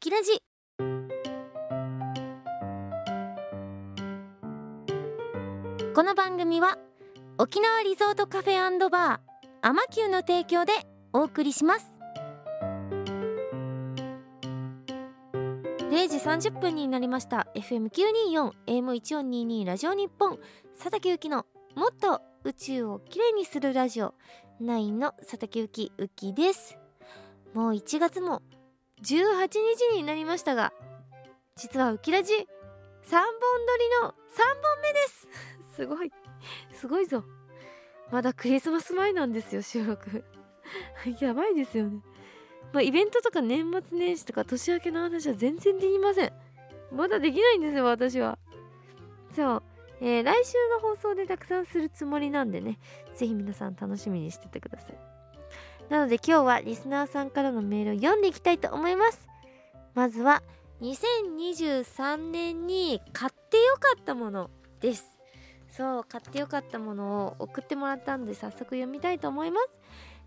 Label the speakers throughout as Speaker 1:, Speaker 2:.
Speaker 1: きラジ。この番組は沖縄リゾートカフェバーアマキューの提供でお送りします。0時30分になりました。FM924 AM1422 ラジオ日本。佐竹ゆきのもっと宇宙をきれいにするラジオ。9の佐竹ゆきうきです。もう1月も18日になりましたが実はウキラジ3本撮りの3本目です。すごい。すごいぞ。まだクリスマス前なんですよ収録。やばいですよね。まあイベントとか年末年始とか年明けの話は全然できません。まだできないんですよ私は。そう。えー、来週の放送でたくさんするつもりなんでね。是非皆さん楽しみにしててください。なので今日はリスナーさんからのメールを読んでいきたいと思います。まずは2023年に買ってよかったものです。そう買ってよかったものを送ってもらったんで早速読みたいと思います。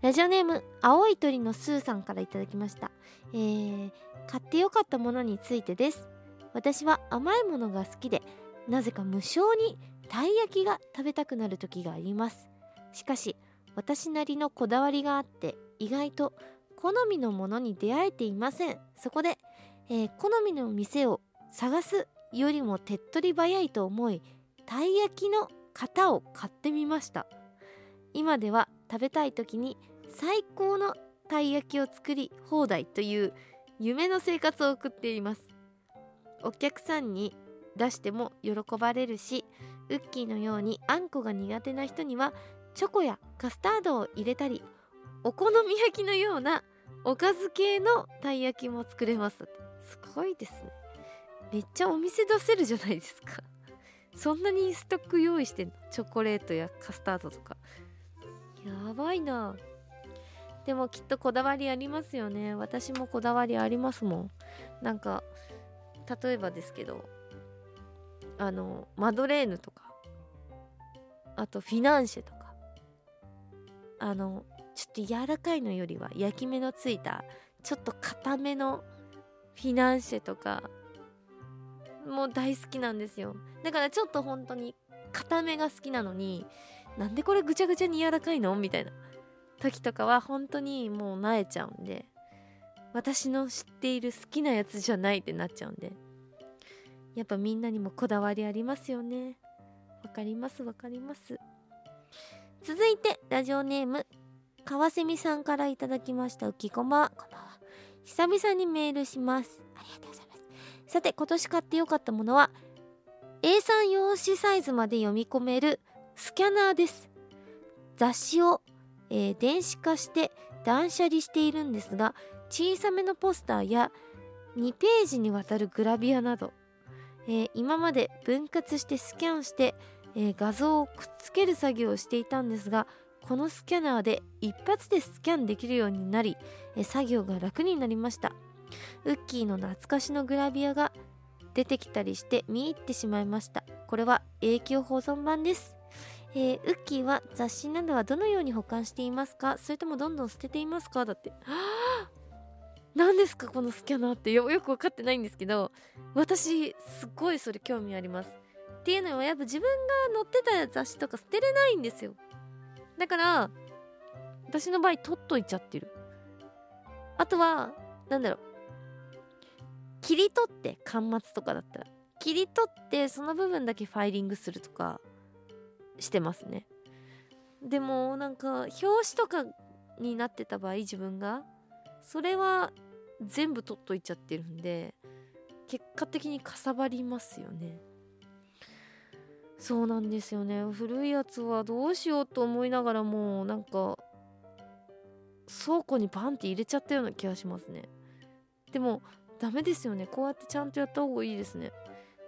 Speaker 1: ラジオネーム青い鳥のスーさんから頂きました。えー、買ってよかったものについてです。私は甘いものが好きでなぜか無性にたい焼きが食べたくなる時があります。しかし私なりのこだわりがあって意外と好みのものに出会えていません。そこで、えー、好みの店を探すよりも手っ取り早いと思いたい焼きの型を買ってみました。今では食べたい時に最高のたい焼きを作り放題という夢の生活を送っています。お客さんに出しても喜ばれるしウッキーのようにあんこが苦手な人にはチョコやカスタードを入れたりお好み焼きのようなおかず系のたい焼きも作れます。すごいですね。めっちゃお店出せるじゃないですか。そんなにストック用意してんの？チョコレートやカスタードとか。やばいな。でもきっとこだわりありますよね。私もこだわりありますもん。なんか例えばですけどあのマドレーヌとか。あとフィナンシェとか。あのちょっと柔らかいのよりは焼き目のついたちょっと固めのフィナンシェとかもう大好きなんですよ。だからちょっと本当に固めが好きなのになんでこれぐちゃぐちゃに柔らかいの？みたいな。時とかは本当にもうなえちゃうんで私の知っている好きなやつじゃないってなっちゃうんで。やっぱみんなにもこだわりありますよね。わかりますわかります。続いてラジオネーム川蝉さんからいただきました浮きこまこんばんは久々にメールします。ありがとうございます。さて今年買ってよかったものは A3 用紙サイズまで読み込めるスキャナーです。雑誌を、えー、電子化して断捨離しているんですが小さめのポスターや2ページにわたるグラビアなど、えー、今まで分割してスキャンしてえー、画像をくっつける作業をしていたんですがこのスキャナーで一発でスキャンできるようになり、えー、作業が楽になりました。ウッキーの懐かしのグラビアが出てきたりして見入ってしまいました。これは永久保存版です。えー、ウッキーは雑誌などはどのように保管していますか？それともどんどん捨てていますか？だって。何ですかこのスキャナーって。よく分かってないんですけど私すっごいそれ興味あります。っていうのはやっぱ自分が載ってた雑誌とか捨てれないんですよ。だから私の場合取っといちゃってる。あとはなんだろう。切り取って端末とかだったら。切り取ってその部分だけファイリングするとかしてますね。でもなんか表紙とかになってた場合自分がそれは全部取っといちゃってるんで結果的にかさばりますよね。そうなんですよね。古いやつはどうしようと思いながらもうなんか倉庫にパンって入れちゃったような気がしますね。でもダメですよね。こうやってちゃんとやった方がいいですね。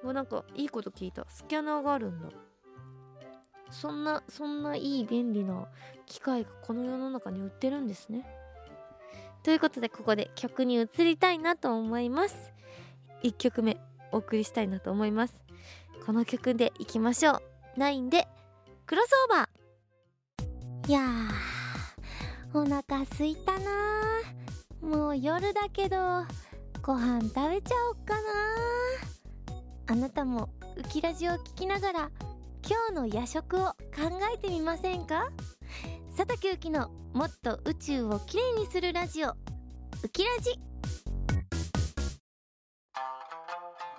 Speaker 1: もうなんかいいこと聞いた。スキャナーがあるんだ。そんなそんないい便利な機械がこの世の中に売ってるんですね。ということでここで曲に移りたいなと思います。1曲目お送りしたいなと思います。この曲でいきましょう。9でクロスオーバー。いやーお腹すいたなもう夜だけどご飯食べちゃおっかなあなたもウキラジを聞きながら今日の夜食を考えてみませんか？佐竹ゆきのもっと宇宙をきれいにするラジオ。ウキラジ。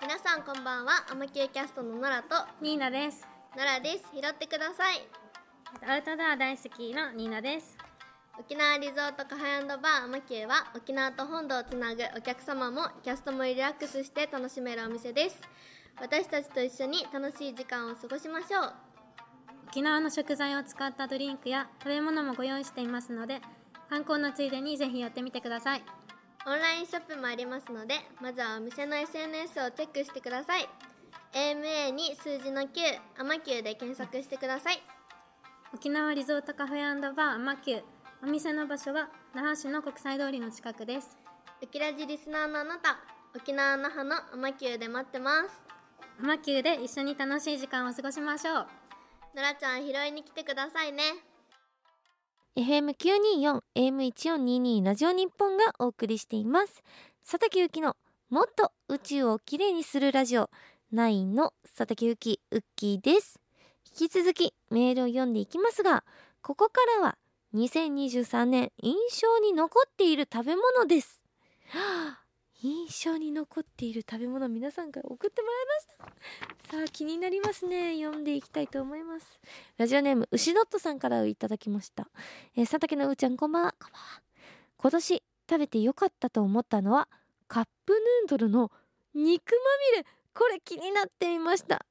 Speaker 2: 皆さんこんばんはアマキューキャストのノラと
Speaker 3: ニーナです。
Speaker 2: ノラです拾ってください
Speaker 3: アウトドア大好きのニーナです。
Speaker 2: 沖縄リゾートカフェバーアマキューは沖縄と本土をつなぐお客様もキャストもリラックスして楽しめるお店です私たちと一緒に楽しい時間を過ごしましょう
Speaker 3: 沖縄の食材を使ったドリンクや食べ物もご用意していますので、観光のついでにぜひ寄ってみてください。
Speaker 2: オンラインショップもありますのでまずはお店の SNS をチェックしてください AMA に数字の9アマキューで検索してください
Speaker 3: 沖縄リゾートカフェバーアマキュー。お店の場所は那覇市の国際通りの近くです。
Speaker 2: ウキラジリスナーのあなた沖縄那覇のアマキューで待ってます
Speaker 3: アマキューで一緒に楽しい時間を過ごしましょう。
Speaker 2: ノラちゃん拾いに来てくださいね
Speaker 1: FM924 AM1422 ラジオ日本がお送りしています。佐竹ゆきのもっと宇宙をきれいにするラジオ9の佐竹ゆきウッキーです。引き続きメールを読んでいきますがここからは2023年印象に残っている食べ物です。はあ印象に残っている食べ物皆さんから送ってもらいました。さあ気になりますね。読んでいきたいと思います。ラジオネーム牛ドットさんからいただきました。えー、佐竹のうーちゃんこんばんは。こんばんは。今年食べてよかったと思ったのはカップヌードルの肉まみれ。これ気になっていました。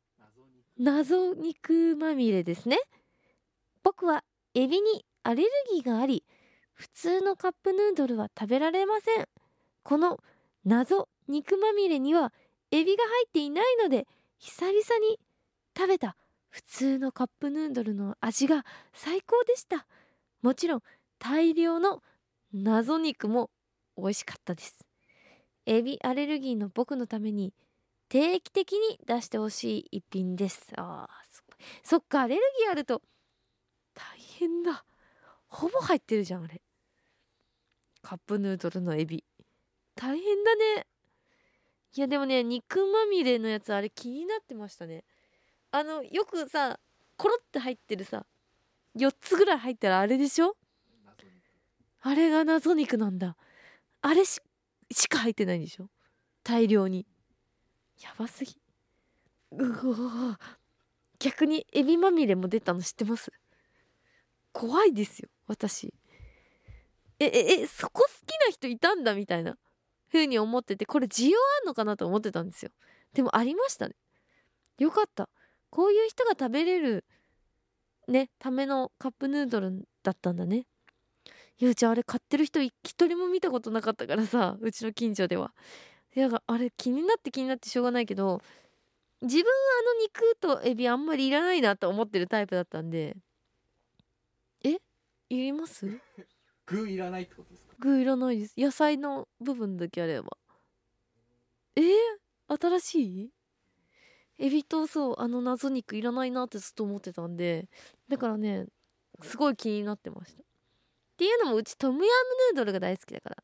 Speaker 1: 謎肉まみれですね。僕はエビにアレルギーがあり普通のカップヌードルは食べられません。この謎肉まみれにはエビが入っていないので久々に食べた。普通のカップヌードルの味が最高でした。もちろん大量の謎肉も美味しかったです。エビアレルギーの僕のために定期的に出してほしい一品です。あーそそっかアレルギーあると大変だ。ほぼ入ってるじゃんあれ。カップヌードルのエビ。大変だね。いやでもね肉まみれのやつあれ気になってましたね。あのよくさコロって入ってるさ4つぐらい入ったらあれでしょ？あれが謎肉なんだ。あれしか入ってないんでしょ？大量に。やばすぎ。うわ逆にエビまみれも出たの知ってます？怖いですよ私。えええそこ好きな人いたんだみたいな。風に思っててこれ需要あんのかなと思ってたんですよ。でもありましたね。よかった。こういう人が食べれるねためのカップヌードルだったんだね。ゆうちゃんあれ買ってる人一人も見たことなかったからさうちの近所では。いやあれ気になって気になってしょうがないけど自分はあの肉とエビあんまりいらないなと思ってるタイプだったんで。え？いります？
Speaker 4: 具いらないってことですか？
Speaker 1: 具いらないです。野菜の部分だけあれば。えー、新しい？エビとそうあの謎肉いらないなってずっと思ってたんでだからねすごい気になってました。っていうのもうちトムヤムヌードルが大好きだから。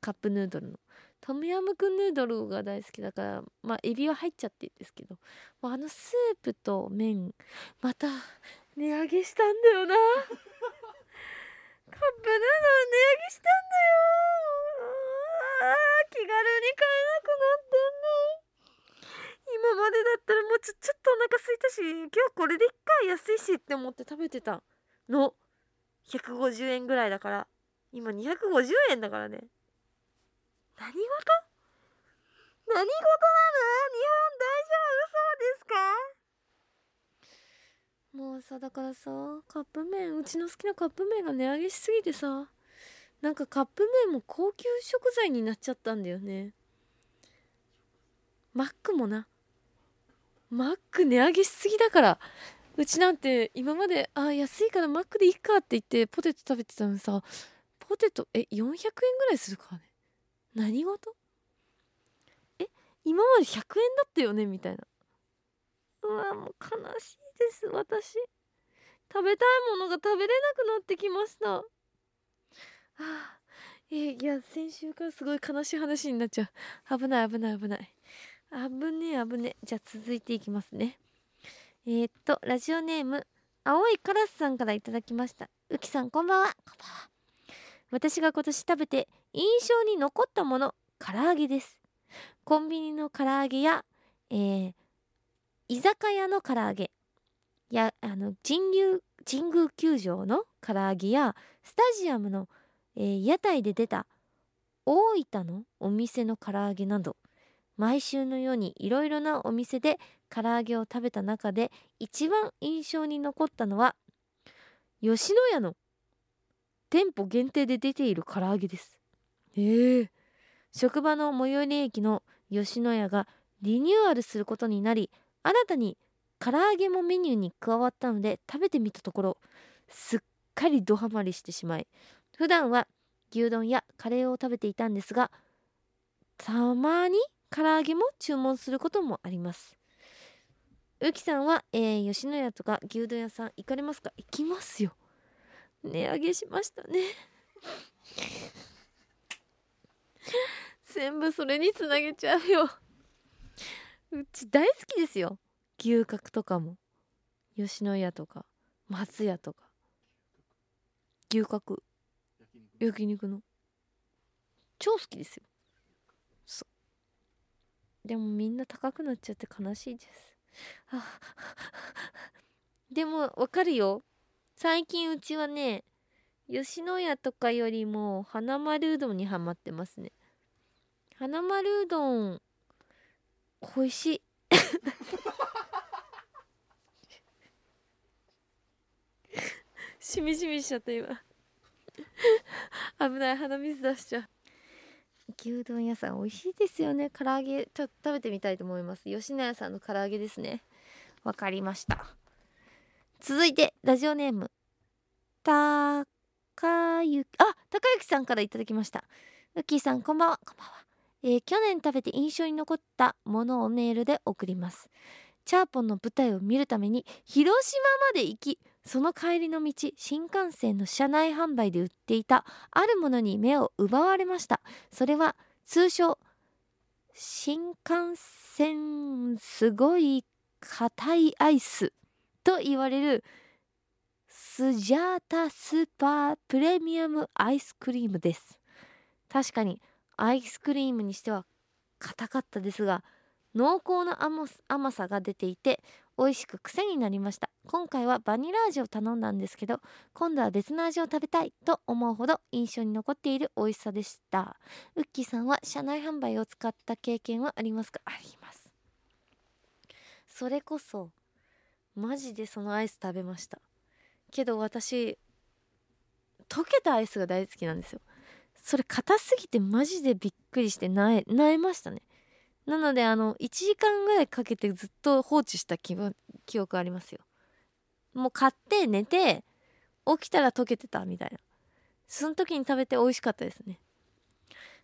Speaker 1: カップヌードルの。トムヤムクンヌードルが大好きだからまあエビは入っちゃってるんですけど、まあ、あのスープと麺また値上げしたんだよな。カップヌードル値上げしたんだよ。あー気軽に買えなくなってんね今までだったらもうちょちょっとお腹空いたし今日これでいっか安いしって思って食べてたの。150円ぐらいだから。今250円だから。ね何事？何事なの？日本大丈夫？そうですか？もうさだからさカップ麺うちの好きなカップ麺が値上げしすぎてさなんかカップ麺も高級食材になっちゃったんだよね。マックもな。マック値上げしすぎだから。うちなんて今まであ安いからマックでいいかって言ってポテト食べてたのにさポテトえ400円ぐらいするからね。何事？え今まで100円だったよね？みたいな。うわもう悲しい。です私。食べたいものが食べれなくなってきました。あえいや先週からすごい悲しい話になっちゃう。危ない危ない危ない。危ねえ危ねえ。じゃあ続いていきますね。えー、っとラジオネーム青いカラスさんからいただきました。うきさんこんばんは。こんばんは。私が今年食べて印象に残ったもの唐揚げです。コンビニの唐揚げや、えー、居酒屋の唐揚げ。やあの神宮神宮球場の唐揚げやスタジアムの、えー、屋台で出た大分のお店の唐揚げなど毎週のようにいろいろなお店で唐揚げを食べた中で一番印象に残ったのは吉野家の店舗限定で出ている唐揚げです。えー、職場の最寄り駅の吉野家がリニューアルすることになり新たに唐揚げもメニューに加わったので食べてみたところすっかりドハマりしてしまい普段は牛丼やカレーを食べていたんですがたまに唐揚げも注文することもあります。うきさんは、えー、吉野家とか牛丼屋さん行かれますか？行きますよ。値上げしましたね。全部それにつなげちゃうよ。うち大好きですよ。牛角とかも吉野家とか松屋とか。牛角。焼肉の。超好きですよ。でもみんな高くなっちゃって悲しいです。でもわかるよ。最近うちはね吉野家とかよりも花丸うどんにはまってますね。花丸うどん美味しいしみしみしちゃった今。危ない鼻水出しちゃう。牛丼屋さん美味しいですよね。唐揚げちょっと食べてみたいと思います。吉野家さんの唐揚げですね。わかりました。続いてラジオネーム。たかゆあたかゆきさんからいただきました。ウッキーさんこんばんは。こんばんは、えー、去年食べて印象に残ったものをメールで送ります。チャーポンの舞台を見るために広島まで行きその帰りの道新幹線の車内販売で売っていたあるものに目を奪われました。それは通称新幹線すごい硬いアイスと言われるスジャータスーパープレミアムアイスクリームです。確かにアイスクリームにしては硬かったですが濃厚な甘さが出ていて美味しく癖になりました。今回はバニラ味を頼んだんですけど今度は別の味を食べたいと思うほど印象に残っている美味しさでした。ウッキーさんは車内販売を使った経験はありますか？あります。それこそマジでそのアイス食べました。けど私溶けたアイスが大好きなんですよ。それ硬すぎてマジでびっくりしてなええましたね。なのであの1時間ぐらいかけてずっと放置した記憶ありますよ。もう買って寝て起きたら溶けてたみたいな。その時に食べて美味しかったですね。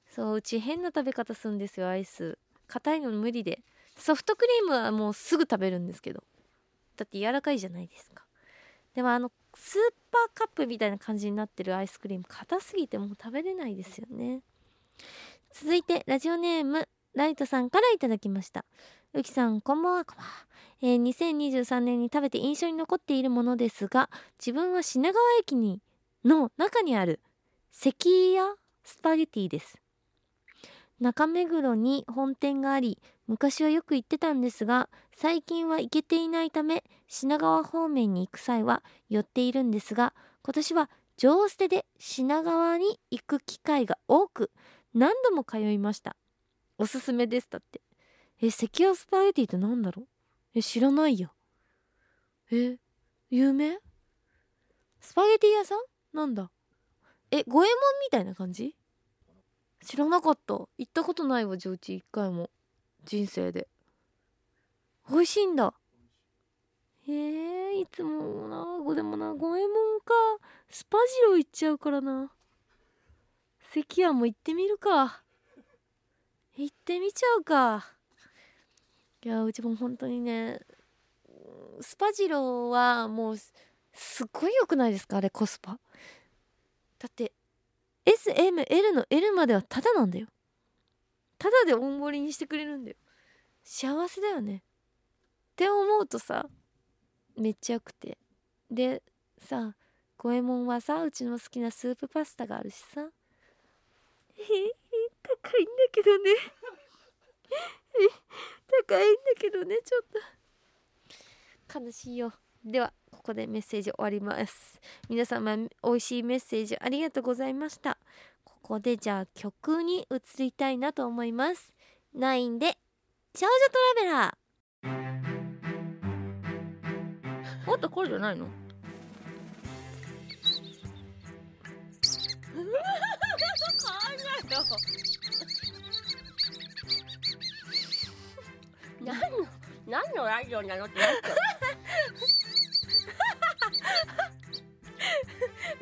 Speaker 1: そううち変な食べ方するんですよアイス。硬いの無理で。ソフトクリームはもうすぐ食べるんですけど。だって柔らかいじゃないですか。でもあのスーパーカップみたいな感じになってるアイスクリーム硬すぎてもう食べれないですよね。続いてラジオネームライトさんからいただきました。うきさん、こんばんは、こんばんは。えー、2023年に食べて印象に残っているものですが、自分は品川駅にの中にある関屋スパゲティです。中目黒に本店があり、昔はよく行ってたんですが、最近は行けていないため、品川方面に行く際は寄っているんですが、今年は上捨てで品川に行く機会が多く、何度も通いました。おすすめですだってえ関谷スパゲティってなんだろう？え知らないや。え有名？スパゲティ屋さん？なんだ。え五右衛門みたいな感じ？知らなかった。行ったことないわ上智一回も。人生で。美味しいんだ。へえいつもな。ごでもな五右衛門か。スパジロ行っちゃうからな。関谷も行ってみるか。行ってみちゃうか。いやうちも本当にねスパジローはもうすっごい良くないですかあれコスパ。だって SML の L まではタダなんだよ。タダで大盛りにしてくれるんだよ。幸せだよね。って思うとさめっちゃよくて。でさ五右衛門はさうちの好きなスープパスタがあるしさ。え高いんだけどね。高いんだけどねちょっと。悲しいよ。ではここでメッセージ終わります。皆様美味しいメッセージありがとうございました。ここでじゃあ曲に移りたいなと思います。9で少女トラベラー。もっとこれじゃないの？
Speaker 5: 何の何のラジオなのってなっちゃ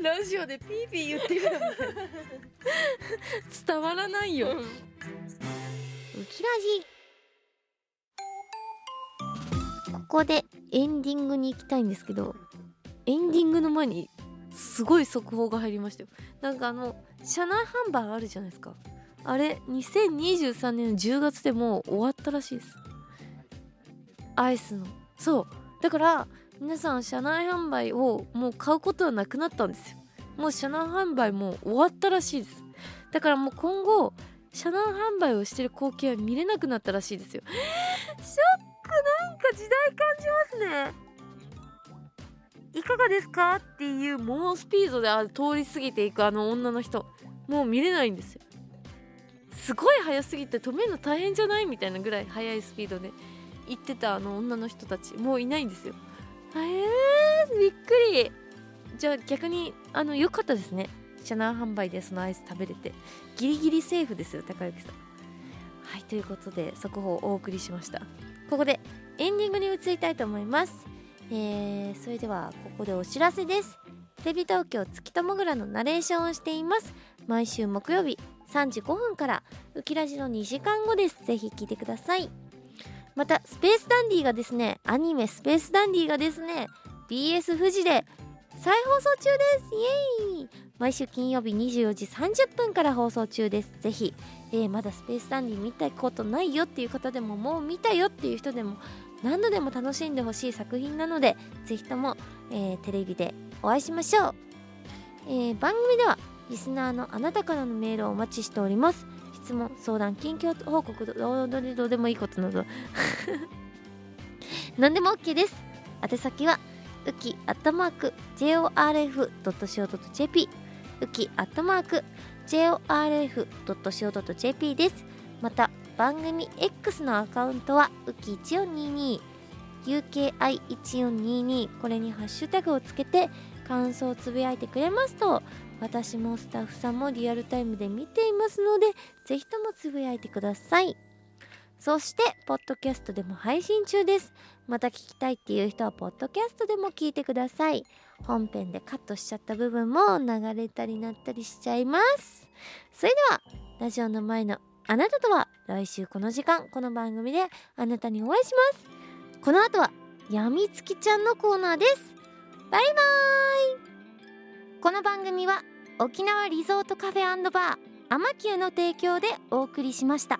Speaker 5: う。
Speaker 1: ラジオでピーピー言ってるよね伝わらないよ、
Speaker 5: うん。
Speaker 1: ウキラジここでエンディングに行きたいんですけどエンディングの前にすごい速報が入りましたよ。なんかあの車内販売あるじゃないですか。あれ2023年の10月でもう終わったらしいですアイスの。そう。だから皆さん車内販売をもう買うことはなくなったんですよ。もう車内販売も終わったらしいです。だからもう今後車内販売をしてる光景は見れなくなったらしいですよ。ショック。なんか時代感じますね。いかがですか？っていう猛スピードで通り過ぎていくあの女の人。もう見れないんですよ。すごい速すぎて止めるの大変じゃない？みたいなぐらい速いスピードで。行ってたあの女の人たちもういないんですよ。えー、びっくり。じゃあ逆にあの良かったですね。車内販売でそのアイス食べれて。ギリギリセーフですよ高之さん。はいということで速報をお送りしました。ここでエンディングに移りたいと思います。えー、それではここでお知らせです。テレビ東京月ともぐらのナレーションをしています。毎週木曜日3時5分からウキラジの2時間後です。ぜひ聞いてください。またスペースダンディがですねアニメスペースダンディがですね BS 富士で再放送中です。イエーイ。毎週金曜日24時30分から放送中です。ぜひ、えーまだスペースダンディ見たことないよっていう方でももう見たよっていう人でも何度でも楽しんでほしい作品なのでぜひとも、えーテレビでお会いしましょう、えー番組ではリスナーのあなたからのメールをお待ちしております。質問相談近況報告どどどどでもいいことなど。何でも OK です。宛先はウキアットマーク JORF.CO.JP ウキアットマーク JORF.CO.JP です。また番組 X のアカウントはウキ1422 UKI1422 これにハッシュタグをつけて感想をつぶやいてくれますと私もスタッフさんもリアルタイムで見ていますのでぜひともつぶやいてください。そしてポッドキャストでも配信中です。また聞きたいっていう人はポッドキャストでも聞いてください。本編でカットしちゃった部分も流れたりなったりしちゃいます。それではラジオの前のあなたとは来週この時間この番組であなたにお会いします。この後はやみつきちゃんのコーナーです。バイバーイ。この番組は沖縄リゾートカフェバーアマキューの提供でお送りしました。